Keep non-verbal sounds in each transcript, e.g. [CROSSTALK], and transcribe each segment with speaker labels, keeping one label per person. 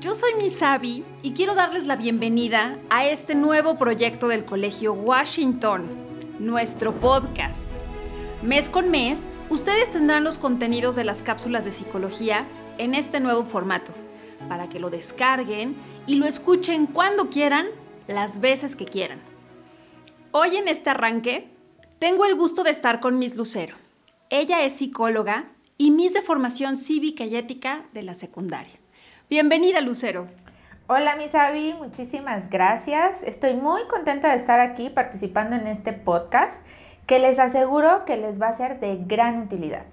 Speaker 1: Yo soy Misabi y quiero darles la bienvenida a este nuevo proyecto del Colegio Washington, nuestro podcast. Mes con mes, ustedes tendrán los contenidos de las cápsulas de psicología en este nuevo formato, para que lo descarguen y lo escuchen cuando quieran, las veces que quieran. Hoy en este arranque, tengo el gusto de estar con Miss Lucero. Ella es psicóloga y Miss de formación cívica y ética de la secundaria. Bienvenida, Lucero.
Speaker 2: Hola, Miss Abby, muchísimas gracias. Estoy muy contenta de estar aquí participando en este podcast que les aseguro que les va a ser de gran utilidad.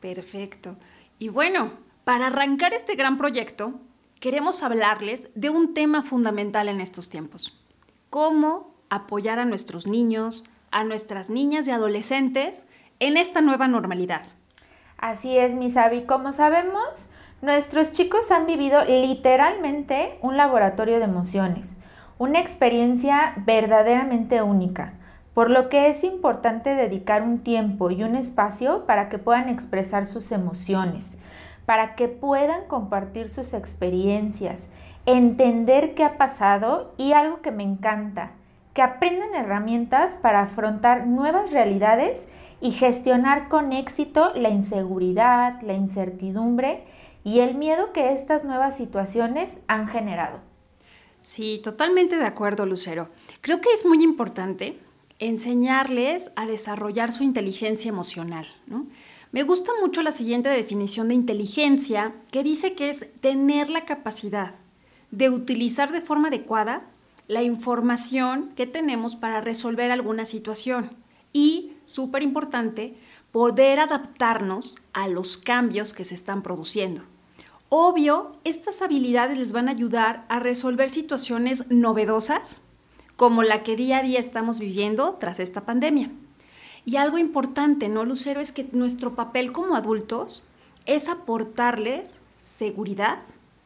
Speaker 1: Perfecto. Y bueno, para arrancar este gran proyecto, queremos hablarles de un tema fundamental en estos tiempos. Cómo apoyar a nuestros niños, a nuestras niñas y adolescentes en esta nueva normalidad.
Speaker 2: Así es, Misabi. Como sabemos, Nuestros chicos han vivido literalmente un laboratorio de emociones, una experiencia verdaderamente única, por lo que es importante dedicar un tiempo y un espacio para que puedan expresar sus emociones, para que puedan compartir sus experiencias, entender qué ha pasado y algo que me encanta, que aprendan herramientas para afrontar nuevas realidades y gestionar con éxito la inseguridad, la incertidumbre y el miedo que estas nuevas situaciones han generado.
Speaker 1: Sí, totalmente de acuerdo, Lucero. Creo que es muy importante enseñarles a desarrollar su inteligencia emocional. Me gusta mucho la siguiente definición de inteligencia que dice que es tener la capacidad de utilizar de forma adecuada la información que tenemos para resolver alguna situación y, súper importante, poder adaptarnos a los cambios que se están produciendo. Obvio, estas habilidades les van a ayudar a resolver situaciones novedosas como la que día a día estamos viviendo tras esta pandemia. Y algo importante, ¿no, Lucero? Es que nuestro papel como adultos es aportarles seguridad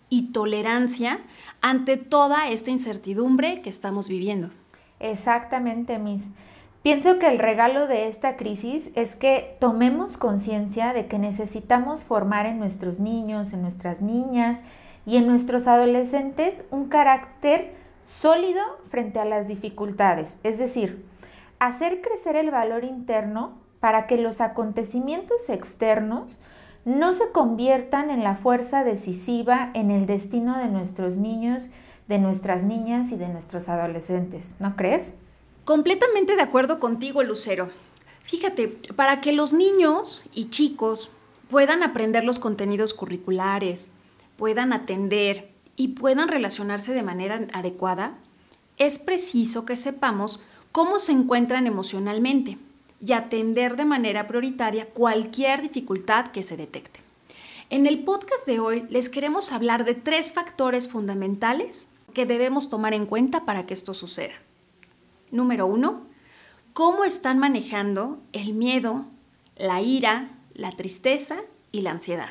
Speaker 1: y tolerancia ante toda esta incertidumbre que estamos viviendo.
Speaker 2: Exactamente, Miss. Pienso que el regalo de esta crisis es que tomemos conciencia de que necesitamos formar en nuestros niños, en nuestras niñas y en nuestros adolescentes un carácter sólido frente a las dificultades, es decir, hacer crecer el valor interno para que los acontecimientos externos no se conviertan en la fuerza decisiva en el destino de nuestros niños, de nuestras niñas y de nuestros adolescentes, ¿no crees?
Speaker 1: Completamente de acuerdo contigo, Lucero. Fíjate, para que los niños y chicos puedan aprender los contenidos curriculares, puedan atender y puedan relacionarse de manera adecuada, es preciso que sepamos cómo se encuentran emocionalmente y atender de manera prioritaria cualquier dificultad que se detecte. En el podcast de hoy les queremos hablar de tres factores fundamentales que debemos tomar en cuenta para que esto suceda. Número uno, cómo están manejando el miedo, la ira, la tristeza y la ansiedad.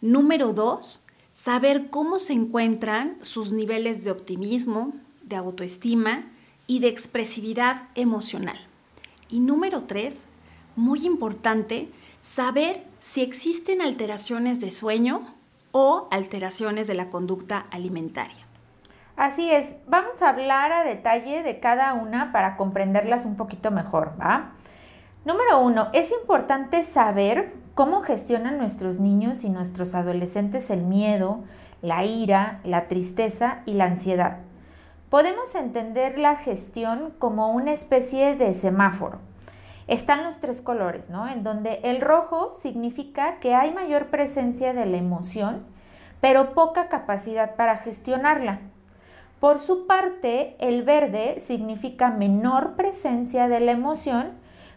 Speaker 1: Número dos, saber cómo se encuentran sus niveles de optimismo, de autoestima y de expresividad emocional. Y número tres, muy importante, saber si existen alteraciones de sueño o alteraciones de la conducta alimentaria.
Speaker 2: Así es, vamos a hablar a detalle de cada una para comprenderlas un poquito mejor, ¿va? Número uno, es importante saber cómo gestionan nuestros niños y nuestros adolescentes el miedo, la ira, la tristeza y la ansiedad. Podemos entender la gestión como una especie de semáforo. Están los tres colores, ¿no? En donde el rojo significa que hay mayor presencia de la emoción, pero poca capacidad para gestionarla. Por su parte, el verde significa menor presencia de la emoción,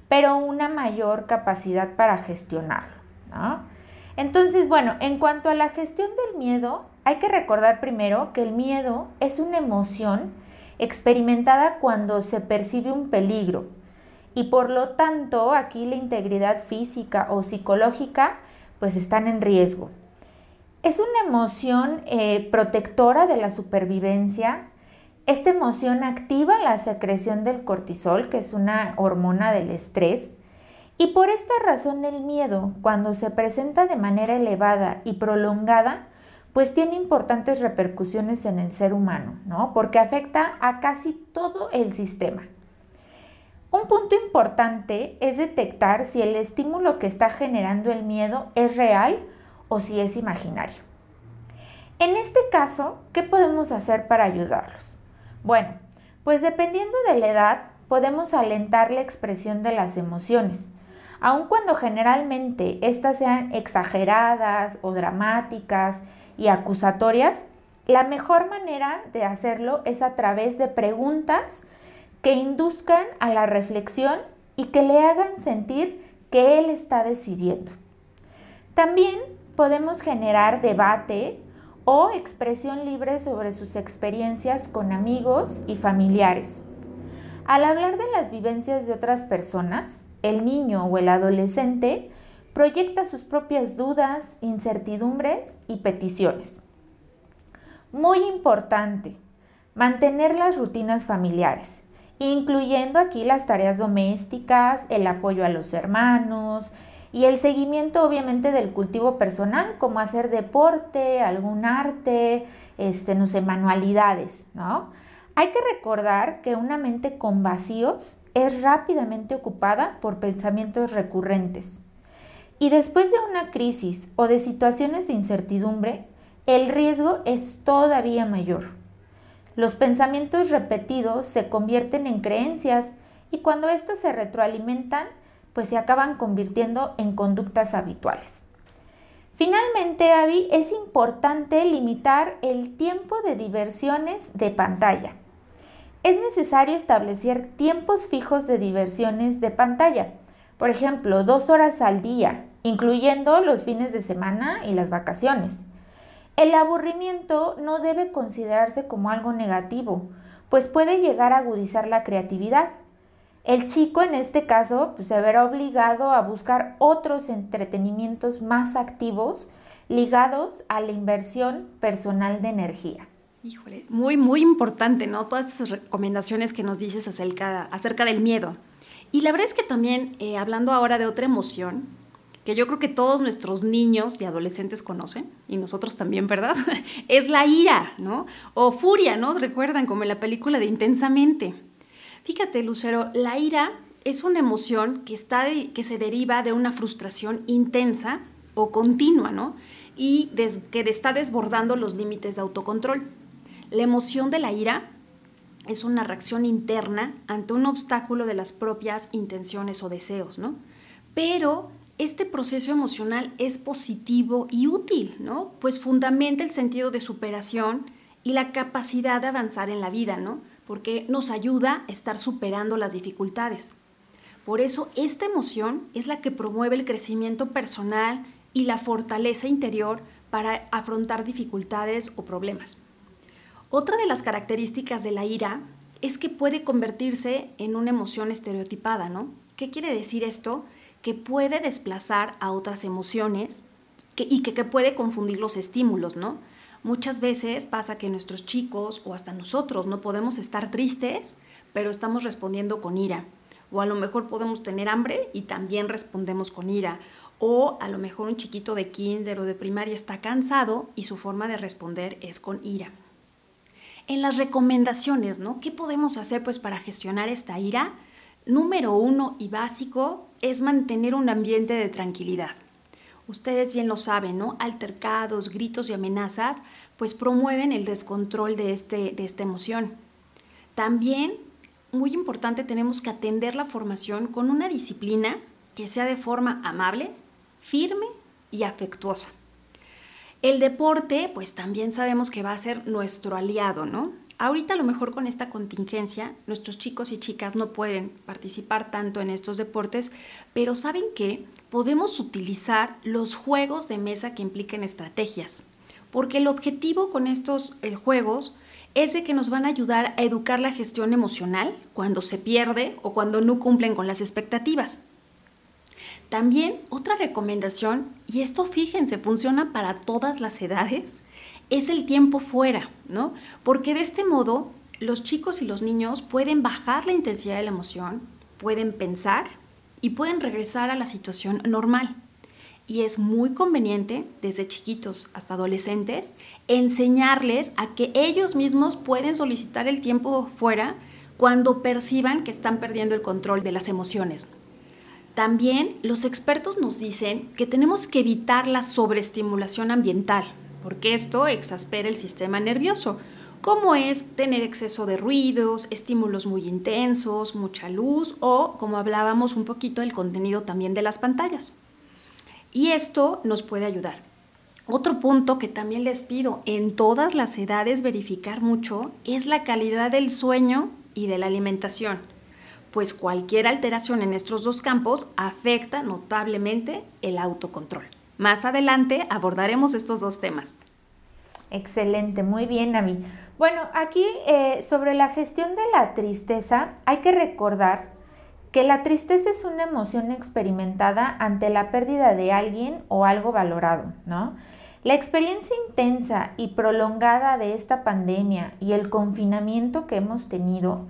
Speaker 2: pero una mayor capacidad para gestionarlo. Entonces, bueno, en cuanto a la gestión del miedo, hay que recordar primero que el miedo es una emoción experimentada cuando se percibe un peligro y por lo tanto aquí la integridad física o psicológica pues están en riesgo. Es una emoción eh, protectora de la supervivencia. Esta emoción activa la secreción del cortisol, que es una hormona del estrés. Y por esta razón el miedo, cuando se presenta de manera elevada y prolongada, pues tiene importantes repercusiones en el ser humano, ¿no? Porque afecta a casi todo el sistema. Un punto importante es detectar si el estímulo que está generando el miedo es real o si es imaginario. En este caso, ¿qué podemos hacer para ayudarlos? Bueno, pues dependiendo de la edad, podemos alentar la expresión de las emociones, aun cuando generalmente éstas sean exageradas o dramáticas y acusatorias, la mejor manera de hacerlo es a través de preguntas que induzcan a la reflexión y que le hagan sentir que él está decidiendo. También podemos generar debate o expresión libre sobre sus experiencias con amigos y familiares. Al hablar de las vivencias de otras personas, el niño o el adolescente proyecta sus propias dudas, incertidumbres y peticiones. Muy importante, mantener las rutinas familiares incluyendo aquí las tareas domésticas, el apoyo a los hermanos y el seguimiento obviamente del cultivo personal, como hacer deporte, algún arte, este, no sé, manualidades, ¿no? Hay que recordar que una mente con vacíos es rápidamente ocupada por pensamientos recurrentes. Y después de una crisis o de situaciones de incertidumbre, el riesgo es todavía mayor. Los pensamientos repetidos se convierten en creencias y cuando éstas se retroalimentan, pues se acaban convirtiendo en conductas habituales. Finalmente, Avi, es importante limitar el tiempo de diversiones de pantalla. Es necesario establecer tiempos fijos de diversiones de pantalla, por ejemplo, dos horas al día, incluyendo los fines de semana y las vacaciones. El aburrimiento no debe considerarse como algo negativo, pues puede llegar a agudizar la creatividad. El chico en este caso pues, se verá obligado a buscar otros entretenimientos más activos ligados a la inversión personal de energía.
Speaker 1: Híjole, muy, muy importante, ¿no? Todas esas recomendaciones que nos dices acerca, acerca del miedo. Y la verdad es que también, eh, hablando ahora de otra emoción, que yo creo que todos nuestros niños y adolescentes conocen, y nosotros también, ¿verdad? [LAUGHS] es la ira, ¿no? O furia, ¿no? Recuerdan como en la película de Intensamente. Fíjate, Lucero, la ira es una emoción que, está que se deriva de una frustración intensa o continua, ¿no? Y que está desbordando los límites de autocontrol. La emoción de la ira es una reacción interna ante un obstáculo de las propias intenciones o deseos, ¿no? Pero este proceso emocional es positivo y útil, ¿no? Pues fundamenta el sentido de superación y la capacidad de avanzar en la vida, ¿no? Porque nos ayuda a estar superando las dificultades. Por eso esta emoción es la que promueve el crecimiento personal y la fortaleza interior para afrontar dificultades o problemas. Otra de las características de la ira es que puede convertirse en una emoción estereotipada, ¿no? ¿Qué quiere decir esto? que puede desplazar a otras emociones y que, puede confundir los estímulos, ¿no? Muchas veces pasa que nuestros chicos o hasta nosotros no podemos estar tristes, pero estamos respondiendo con ira. O a lo mejor podemos tener hambre y también respondemos con ira. O a lo mejor un chiquito de kinder o de primaria está cansado y su forma de responder es con ira. En las recomendaciones, ¿no? ¿Qué podemos hacer pues para gestionar esta ira? Número uno y básico es mantener un ambiente de tranquilidad. Ustedes bien lo saben, ¿no? Altercados, gritos y amenazas, pues promueven el descontrol de, este, de esta emoción. También, muy importante, tenemos que atender la formación con una disciplina que sea de forma amable, firme y afectuosa. El deporte, pues también sabemos que va a ser nuestro aliado, ¿no? Ahorita a lo mejor con esta contingencia nuestros chicos y chicas no pueden participar tanto en estos deportes, pero saben que podemos utilizar los juegos de mesa que impliquen estrategias, porque el objetivo con estos eh, juegos es de que nos van a ayudar a educar la gestión emocional cuando se pierde o cuando no cumplen con las expectativas. También otra recomendación, y esto fíjense, funciona para todas las edades, es el tiempo fuera, ¿no? Porque de este modo los chicos y los niños pueden bajar la intensidad de la emoción, pueden pensar y pueden regresar a la situación normal. y es muy conveniente, desde chiquitos hasta adolescentes, enseñarles a que ellos mismos pueden solicitar el tiempo fuera cuando perciban que están perdiendo el control de las emociones. También los expertos nos dicen que tenemos que evitar la sobreestimulación ambiental, porque esto exaspera el sistema nervioso, como es tener exceso de ruidos, estímulos muy intensos, mucha luz o, como hablábamos un poquito, el contenido también de las pantallas. Y esto nos puede ayudar. Otro punto que también les pido en todas las edades verificar mucho es la calidad del sueño y de la alimentación, pues cualquier alteración en estos dos campos afecta notablemente el autocontrol. Más adelante abordaremos estos dos temas.
Speaker 2: Excelente, muy bien, Nami. Bueno, aquí eh, sobre la gestión de la tristeza, hay que recordar que la tristeza es una emoción experimentada ante la pérdida de alguien o algo valorado, ¿no? La experiencia intensa y prolongada de esta pandemia y el confinamiento que hemos tenido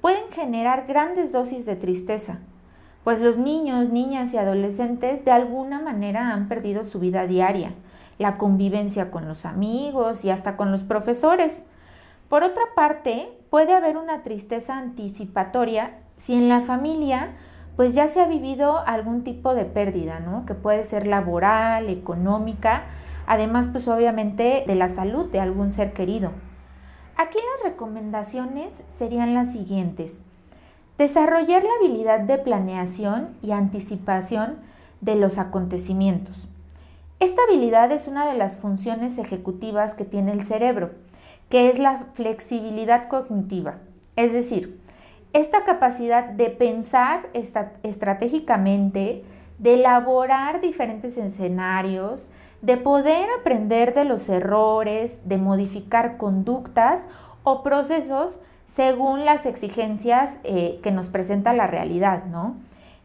Speaker 2: pueden generar grandes dosis de tristeza, pues los niños, niñas y adolescentes de alguna manera han perdido su vida diaria la convivencia con los amigos y hasta con los profesores. Por otra parte, puede haber una tristeza anticipatoria si en la familia pues ya se ha vivido algún tipo de pérdida, ¿no? Que puede ser laboral, económica, además pues obviamente de la salud de algún ser querido. Aquí las recomendaciones serían las siguientes. Desarrollar la habilidad de planeación y anticipación de los acontecimientos. Esta habilidad es una de las funciones ejecutivas que tiene el cerebro, que es la flexibilidad cognitiva. Es decir, esta capacidad de pensar estratégicamente, de elaborar diferentes escenarios, de poder aprender de los errores, de modificar conductas o procesos según las exigencias eh, que nos presenta la realidad, ¿no?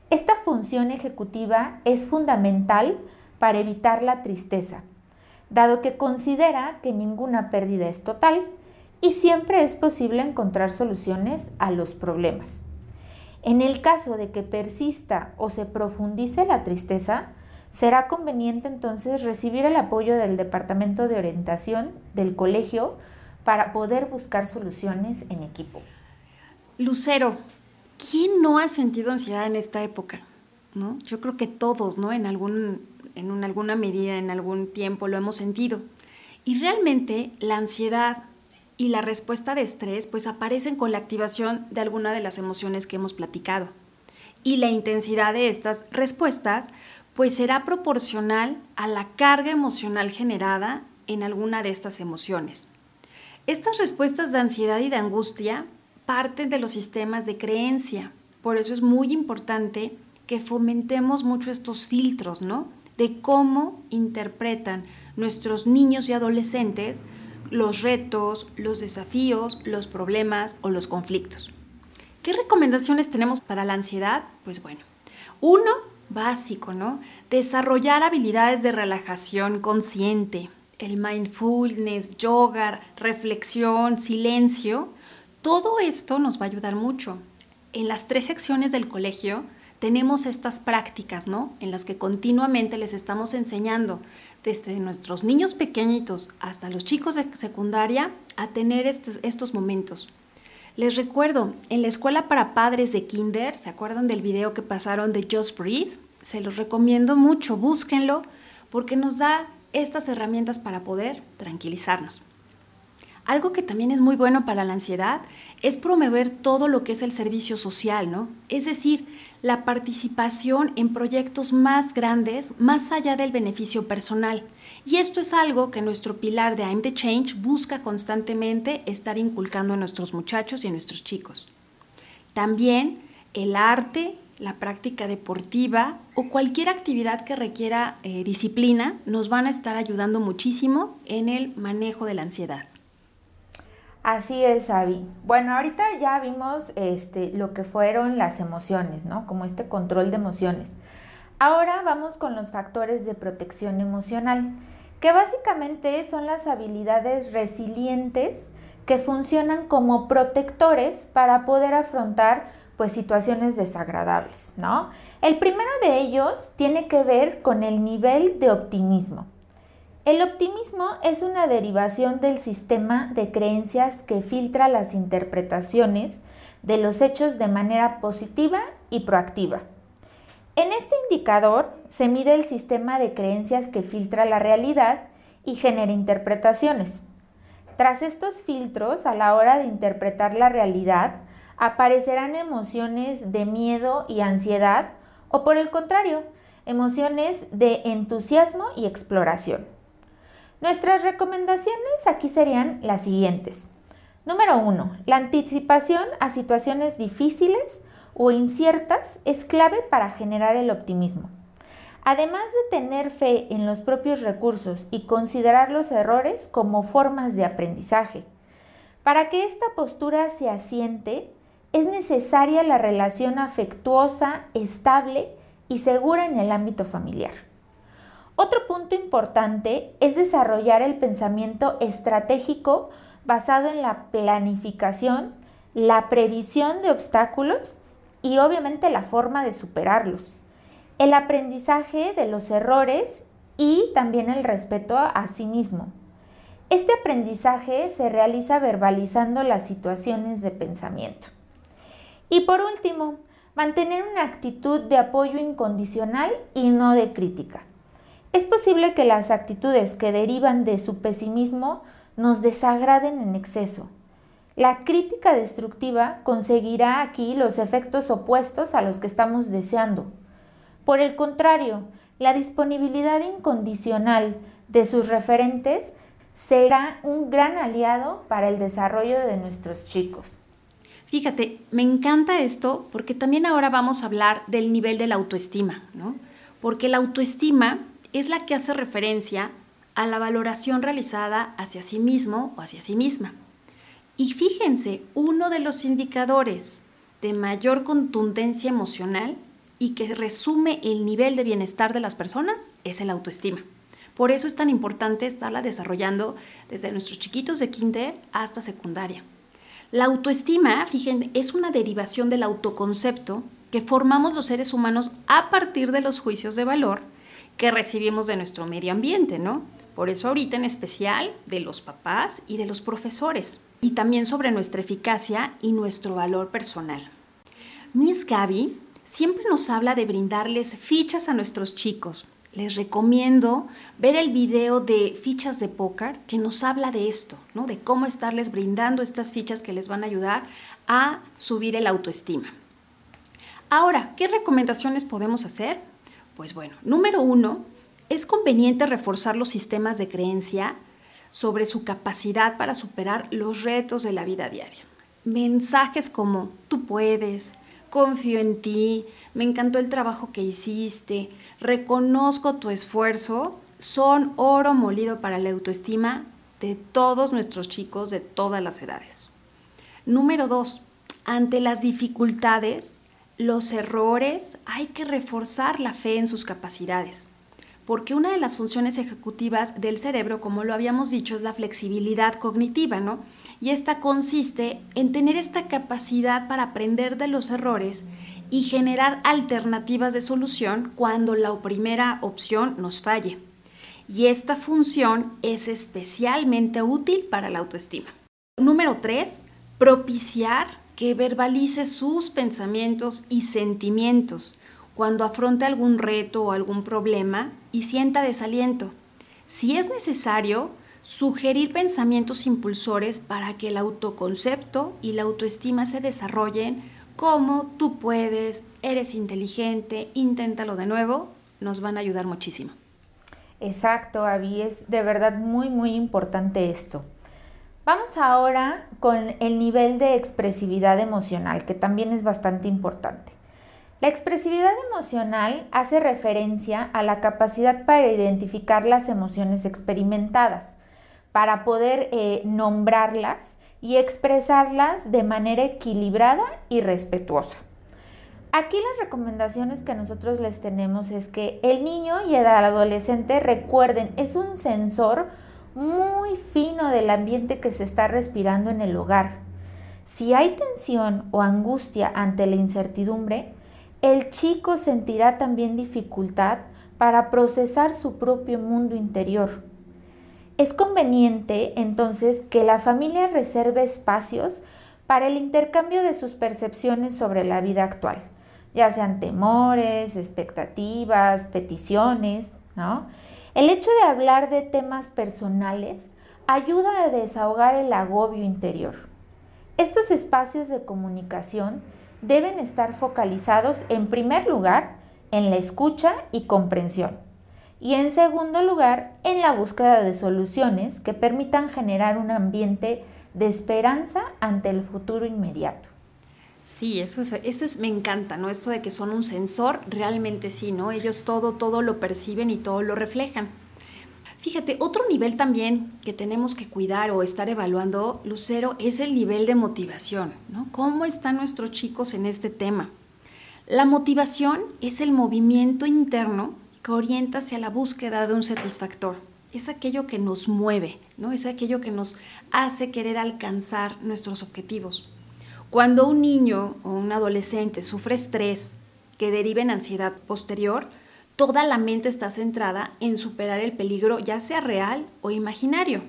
Speaker 2: Esta función ejecutiva es fundamental para evitar la tristeza, dado que considera que ninguna pérdida es total y siempre es posible encontrar soluciones a los problemas. En el caso de que persista o se profundice la tristeza, será conveniente entonces recibir el apoyo del Departamento de Orientación del colegio para poder buscar soluciones en equipo.
Speaker 1: Lucero, ¿quién no ha sentido ansiedad en esta época? ¿No? Yo creo que todos, ¿no? En algún en alguna medida, en algún tiempo lo hemos sentido. Y realmente la ansiedad y la respuesta de estrés pues aparecen con la activación de alguna de las emociones que hemos platicado. Y la intensidad de estas respuestas pues será proporcional a la carga emocional generada en alguna de estas emociones. Estas respuestas de ansiedad y de angustia parten de los sistemas de creencia. Por eso es muy importante que fomentemos mucho estos filtros, ¿no? de cómo interpretan nuestros niños y adolescentes los retos, los desafíos, los problemas o los conflictos. ¿Qué recomendaciones tenemos para la ansiedad? Pues bueno, uno básico, ¿no? Desarrollar habilidades de relajación consciente, el mindfulness, yoga, reflexión, silencio. Todo esto nos va a ayudar mucho. En las tres secciones del colegio tenemos estas prácticas, ¿no? En las que continuamente les estamos enseñando desde nuestros niños pequeñitos hasta los chicos de secundaria a tener estos, momentos. Les recuerdo, en la escuela para padres de Kinder, ¿se acuerdan del video que pasaron de Just Breathe? Se los recomiendo mucho, búsquenlo, porque nos da estas herramientas para poder tranquilizarnos. Algo que también es muy bueno para la ansiedad es promover todo lo que es el servicio social, ¿no? Es decir, la participación en proyectos más grandes, más allá del beneficio personal. Y esto es algo que nuestro pilar de I'm the Change busca constantemente estar inculcando a nuestros muchachos y a nuestros chicos. También el arte, la práctica deportiva o cualquier actividad que requiera eh, disciplina nos van a estar ayudando muchísimo en el manejo de la ansiedad.
Speaker 2: Así es, Avi. Bueno, ahorita ya vimos este, lo que fueron las emociones, ¿no? Como este control de emociones. Ahora vamos con los factores de protección emocional, que básicamente son las habilidades resilientes que funcionan como protectores para poder afrontar pues situaciones desagradables, ¿no? El primero de ellos tiene que ver con el nivel de optimismo. El optimismo es una derivación del sistema de creencias que filtra las interpretaciones de los hechos de manera positiva y proactiva. En este indicador se mide el sistema de creencias que filtra la realidad y genera interpretaciones. Tras estos filtros, a la hora de interpretar la realidad, aparecerán emociones de miedo y ansiedad o por el contrario, emociones de entusiasmo y exploración. Nuestras recomendaciones aquí serían las siguientes. Número 1. La anticipación a situaciones difíciles o inciertas es clave para generar el optimismo. Además de tener fe en los propios recursos y considerar los errores como formas de aprendizaje. Para que esta postura se asiente, es necesaria la relación afectuosa, estable y segura en el ámbito familiar. Otro punto importante es desarrollar el pensamiento estratégico basado en la planificación, la previsión de obstáculos y obviamente la forma de superarlos, el aprendizaje de los errores y también el respeto a sí mismo. Este aprendizaje se realiza verbalizando las situaciones de pensamiento. Y por último, mantener una actitud de apoyo incondicional y no de crítica. Es posible que las actitudes que derivan de su pesimismo nos desagraden en exceso. La crítica destructiva conseguirá aquí los efectos opuestos a los que estamos deseando. Por el contrario, la disponibilidad incondicional de sus referentes será un gran aliado para el desarrollo de nuestros chicos.
Speaker 1: Fíjate, me encanta esto porque también ahora vamos a hablar del nivel de la autoestima, ¿no? Porque la autoestima es la que hace referencia a la valoración realizada hacia sí mismo o hacia sí misma. Y fíjense, uno de los indicadores de mayor contundencia emocional y que resume el nivel de bienestar de las personas es el autoestima. Por eso es tan importante estarla desarrollando desde nuestros chiquitos de kinder hasta secundaria. La autoestima, fíjense, es una derivación del autoconcepto que formamos los seres humanos a partir de los juicios de valor que recibimos de nuestro medio ambiente, ¿no? Por eso ahorita en especial de los papás y de los profesores. Y también sobre nuestra eficacia y nuestro valor personal. Miss Gaby siempre nos habla de brindarles fichas a nuestros chicos. Les recomiendo ver el video de fichas de póker que nos habla de esto, ¿no? de cómo estarles brindando estas fichas que les van a ayudar a subir el autoestima. Ahora, ¿qué recomendaciones podemos hacer? Pues bueno, número uno, es conveniente reforzar los sistemas de creencia sobre su capacidad para superar los retos de la vida diaria. Mensajes como tú puedes, confío en ti, me encantó el trabajo que hiciste, reconozco tu esfuerzo, son oro molido para la autoestima de todos nuestros chicos de todas las edades. Número dos, ante las dificultades, los errores, hay que reforzar la fe en sus capacidades, porque una de las funciones ejecutivas del cerebro, como lo habíamos dicho, es la flexibilidad cognitiva, ¿no? Y esta consiste en tener esta capacidad para aprender de los errores y generar alternativas de solución cuando la primera opción nos falle. Y esta función es especialmente útil para la autoestima. Número 3. Propiciar que verbalice sus pensamientos y sentimientos cuando afronte algún reto o algún problema y sienta desaliento. Si es necesario, sugerir pensamientos impulsores para que el autoconcepto y la autoestima se desarrollen como tú puedes, eres inteligente, inténtalo de nuevo, nos van a ayudar muchísimo.
Speaker 2: Exacto, Avi, es de verdad muy, muy importante esto. Vamos ahora con el nivel de expresividad emocional, que también es bastante importante. La expresividad emocional hace referencia a la capacidad para identificar las emociones experimentadas, para poder eh, nombrarlas y expresarlas de manera equilibrada y respetuosa. Aquí las recomendaciones que nosotros les tenemos es que el niño y el adolescente recuerden, es un sensor muy fino del ambiente que se está respirando en el hogar. Si hay tensión o angustia ante la incertidumbre, el chico sentirá también dificultad para procesar su propio mundo interior. Es conveniente entonces que la familia reserve espacios para el intercambio de sus percepciones sobre la vida actual, ya sean temores, expectativas, peticiones, ¿no? El hecho de hablar de temas personales ayuda a desahogar el agobio interior. Estos espacios de comunicación deben estar focalizados en primer lugar en la escucha y comprensión y en segundo lugar en la búsqueda de soluciones que permitan generar un ambiente de esperanza ante el futuro inmediato.
Speaker 1: Sí, eso es, eso es, me encanta, ¿no? Esto de que son un sensor, realmente sí, ¿no? Ellos todo, todo lo perciben y todo lo reflejan. Fíjate, otro nivel también que tenemos que cuidar o estar evaluando, Lucero, es el nivel de motivación, ¿no? ¿Cómo están nuestros chicos en este tema? La motivación es el movimiento interno que orienta hacia la búsqueda de un satisfactor. Es aquello que nos mueve, ¿no? Es aquello que nos hace querer alcanzar nuestros objetivos. Cuando un niño o un adolescente sufre estrés que deriva en ansiedad posterior, toda la mente está centrada en superar el peligro, ya sea real o imaginario.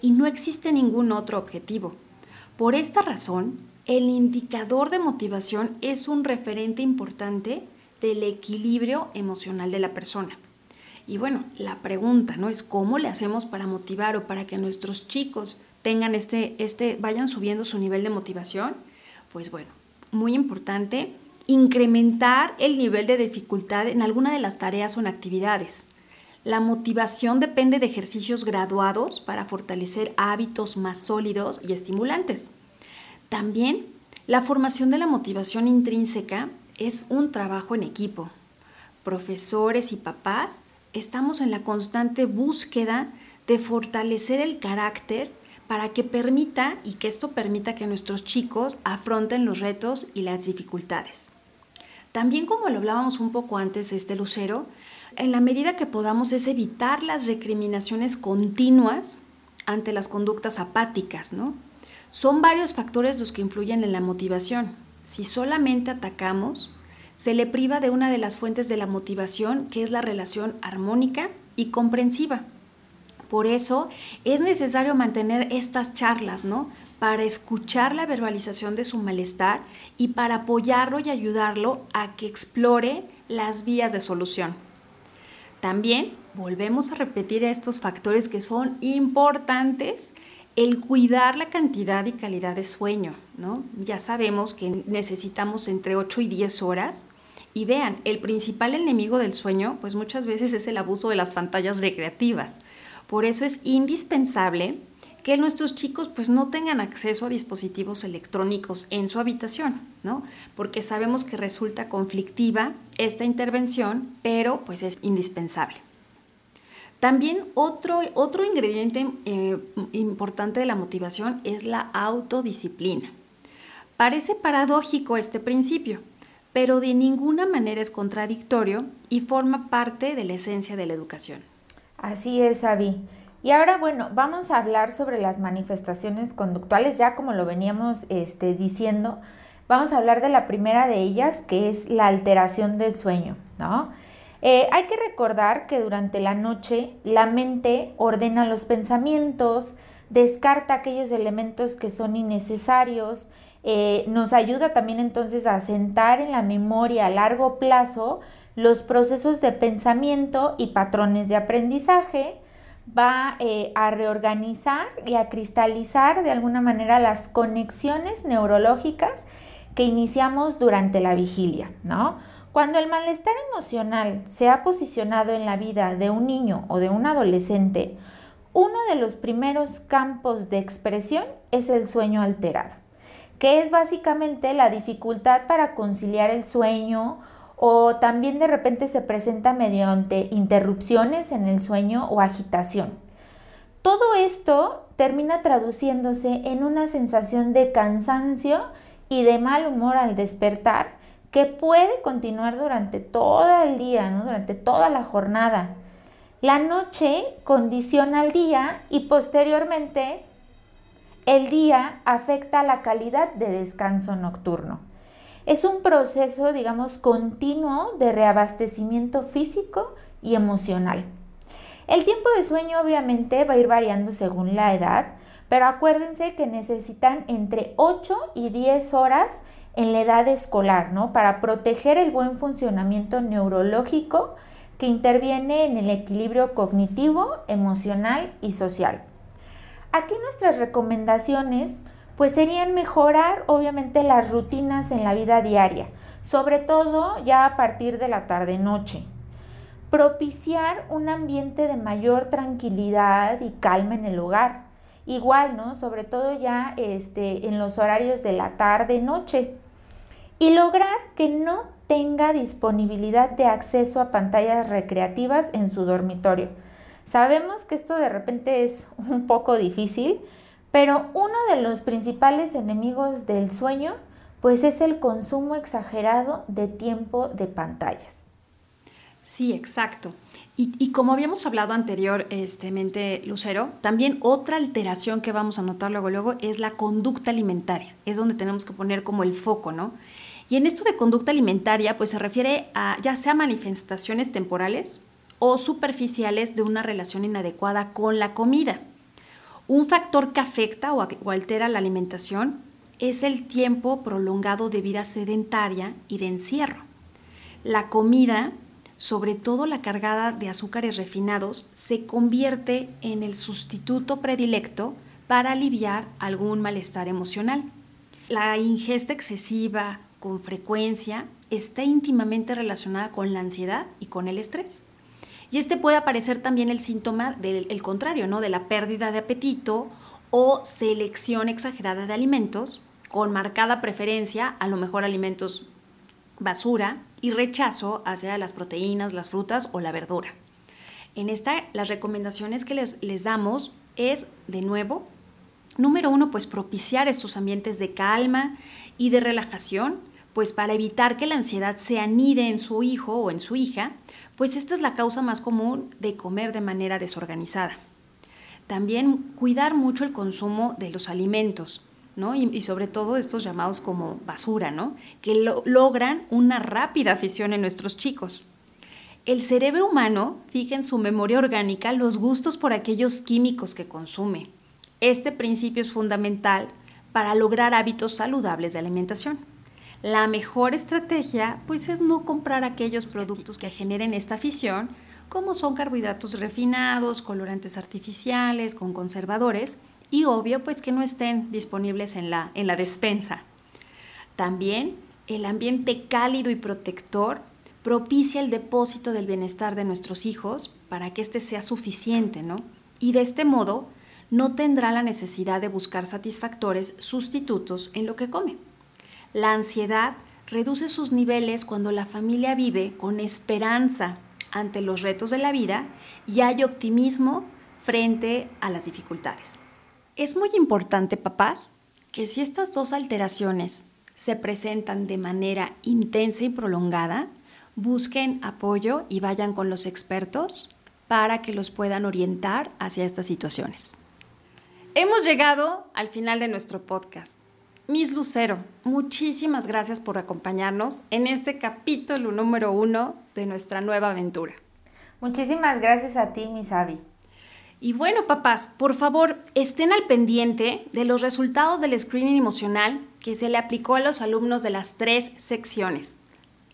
Speaker 1: Y no existe ningún otro objetivo. Por esta razón, el indicador de motivación es un referente importante del equilibrio emocional de la persona. Y bueno, la pregunta no es cómo le hacemos para motivar o para que nuestros chicos tengan este, este, vayan subiendo su nivel de motivación. Pues bueno, muy importante incrementar el nivel de dificultad en alguna de las tareas o en actividades. La motivación depende de ejercicios graduados para fortalecer hábitos más sólidos y estimulantes. También la formación de la motivación intrínseca es un trabajo en equipo. Profesores y papás estamos en la constante búsqueda de fortalecer el carácter para que permita y que esto permita que nuestros chicos afronten los retos y las dificultades. También como lo hablábamos un poco antes, este lucero, en la medida que podamos es evitar las recriminaciones continuas ante las conductas apáticas, ¿no? Son varios factores los que influyen en la motivación. Si solamente atacamos, se le priva de una de las fuentes de la motivación, que es la relación armónica y comprensiva. Por eso es necesario mantener estas charlas, ¿no? para escuchar la verbalización de su malestar y para apoyarlo y ayudarlo a que explore las vías de solución. También volvemos a repetir estos factores que son importantes, el cuidar la cantidad y calidad de sueño, ¿no? Ya sabemos que necesitamos entre 8 y 10 horas. Y vean, el principal enemigo del sueño, pues muchas veces es el abuso de las pantallas recreativas. Por eso es indispensable que nuestros chicos pues no tengan acceso a dispositivos electrónicos en su habitación, ¿no? Porque sabemos que resulta conflictiva esta intervención, pero pues es indispensable. También otro, otro ingrediente eh, importante de la motivación es la autodisciplina. Parece paradójico este principio, pero de ninguna manera es contradictorio y forma parte de la esencia de la educación.
Speaker 2: Así es, Avi. Y ahora, bueno, vamos a hablar sobre las manifestaciones conductuales, ya como lo veníamos este, diciendo, vamos a hablar de la primera de ellas, que es la alteración del sueño, ¿no? Eh, hay que recordar que durante la noche la mente ordena los pensamientos, descarta aquellos elementos que son innecesarios, eh, nos ayuda también entonces a sentar en la memoria a largo plazo los procesos de pensamiento y patrones de aprendizaje, va eh, a reorganizar y a cristalizar de alguna manera las conexiones neurológicas que iniciamos durante la vigilia, ¿no? Cuando el malestar emocional se ha posicionado en la vida de un niño o de un adolescente, uno de los primeros campos de expresión es el sueño alterado, que es básicamente la dificultad para conciliar el sueño o también de repente se presenta mediante interrupciones en el sueño o agitación. Todo esto termina traduciéndose en una sensación de cansancio y de mal humor al despertar que puede continuar durante todo el día, durante toda la jornada. La noche condiciona el día y posteriormente el día afecta la calidad de descanso nocturno. Es un proceso, digamos, continuo de reabastecimiento físico y emocional. El tiempo de sueño obviamente va a ir variando según la edad, pero acuérdense que necesitan entre 8 y 10 horas en la edad escolar, ¿no? Para proteger el buen funcionamiento neurológico que interviene en el equilibrio cognitivo, emocional y social. Aquí nuestras recomendaciones pues serían mejorar obviamente las rutinas en la vida diaria, sobre todo ya a partir de la tarde-noche. Propiciar un ambiente de mayor tranquilidad y calma en el hogar. Igual, ¿no? Sobre todo ya este, en los horarios de la tarde-noche. Y lograr que no tenga disponibilidad de acceso a pantallas recreativas en su dormitorio. Sabemos que esto de repente es un poco difícil, pero uno de los principales enemigos del sueño pues es el consumo exagerado de tiempo de pantallas.
Speaker 1: Sí, exacto. Y, como habíamos hablado anteriormente, Lucero, también otra alteración que vamos a notar luego, luego es la conducta alimentaria. Es donde tenemos que poner como el foco, ¿no? Y en esto de conducta alimentaria, pues se refiere a ya sea manifestaciones temporales o superficiales de una relación inadecuada con la comida. Un factor que afecta o, altera la alimentación es el tiempo prolongado de vida sedentaria y de encierro. La comida, sobre todo la cargada de azúcares refinados, se convierte en el sustituto predilecto para aliviar algún malestar emocional. La ingesta excesiva con frecuencia está íntimamente relacionada con la ansiedad y con el estrés. Y este puede aparecer también el síntoma del contrario, ¿no? De la pérdida de apetito o selección exagerada de alimentos con marcada preferencia a lo mejor alimentos basura y rechazo hacia las proteínas, las frutas o la verdura. En esta, las recomendaciones que les, les damos es, de nuevo, número uno, pues propiciar estos ambientes de calma y de relajación, pues para evitar que la ansiedad se anide en su hijo o en su hija pues esta es la causa más común de comer de manera desorganizada. También cuidar mucho el consumo de los alimentos, ¿no? Y, sobre todo estos llamados como basura, ¿no? Que logran una rápida afición en nuestros chicos. El cerebro humano fija en su memoria orgánica los gustos por aquellos químicos que consume. Este principio es fundamental para lograr hábitos saludables de alimentación. La mejor estrategia pues es no comprar aquellos productos que generen esta afición, como son carbohidratos refinados, colorantes artificiales, con conservadores y obvio pues que no estén disponibles en la, en la despensa. También el ambiente cálido y protector propicia el depósito del bienestar de nuestros hijos para que éste sea suficiente, ¿no? Y de este modo no tendrá la necesidad de buscar satisfactores sustitutos en lo que come. La ansiedad reduce sus niveles cuando la familia vive con esperanza ante los retos de la vida y hay optimismo frente a las dificultades. Es muy importante, papás, que si estas dos alteraciones se presentan de manera intensa y prolongada, busquen apoyo y vayan con los expertos para que los puedan orientar hacia estas situaciones. Hemos llegado al final de nuestro podcast. Miss Lucero, muchísimas gracias por acompañarnos en este capítulo número uno de nuestra nueva aventura.
Speaker 2: Muchísimas gracias a ti, Miss Abby.
Speaker 1: Y bueno, papás, por favor, estén al pendiente de los resultados del screening emocional que se le aplicó a los alumnos de las tres secciones.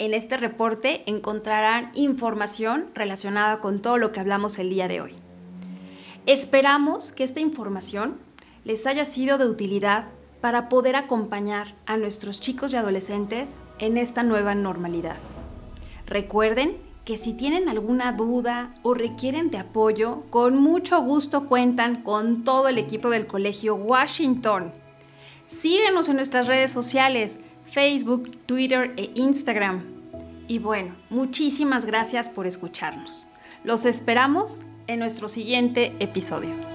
Speaker 1: En este reporte encontrarán información relacionada con todo lo que hablamos el día de hoy. Esperamos que esta información les haya sido de utilidad para poder acompañar a nuestros chicos y adolescentes en esta nueva normalidad. Recuerden que si tienen alguna duda o requieren de apoyo, con mucho gusto cuentan con todo el equipo del Colegio Washington. Síguenos en nuestras redes sociales, Facebook, Twitter e Instagram. Y bueno, muchísimas gracias por escucharnos. Los esperamos en nuestro siguiente episodio.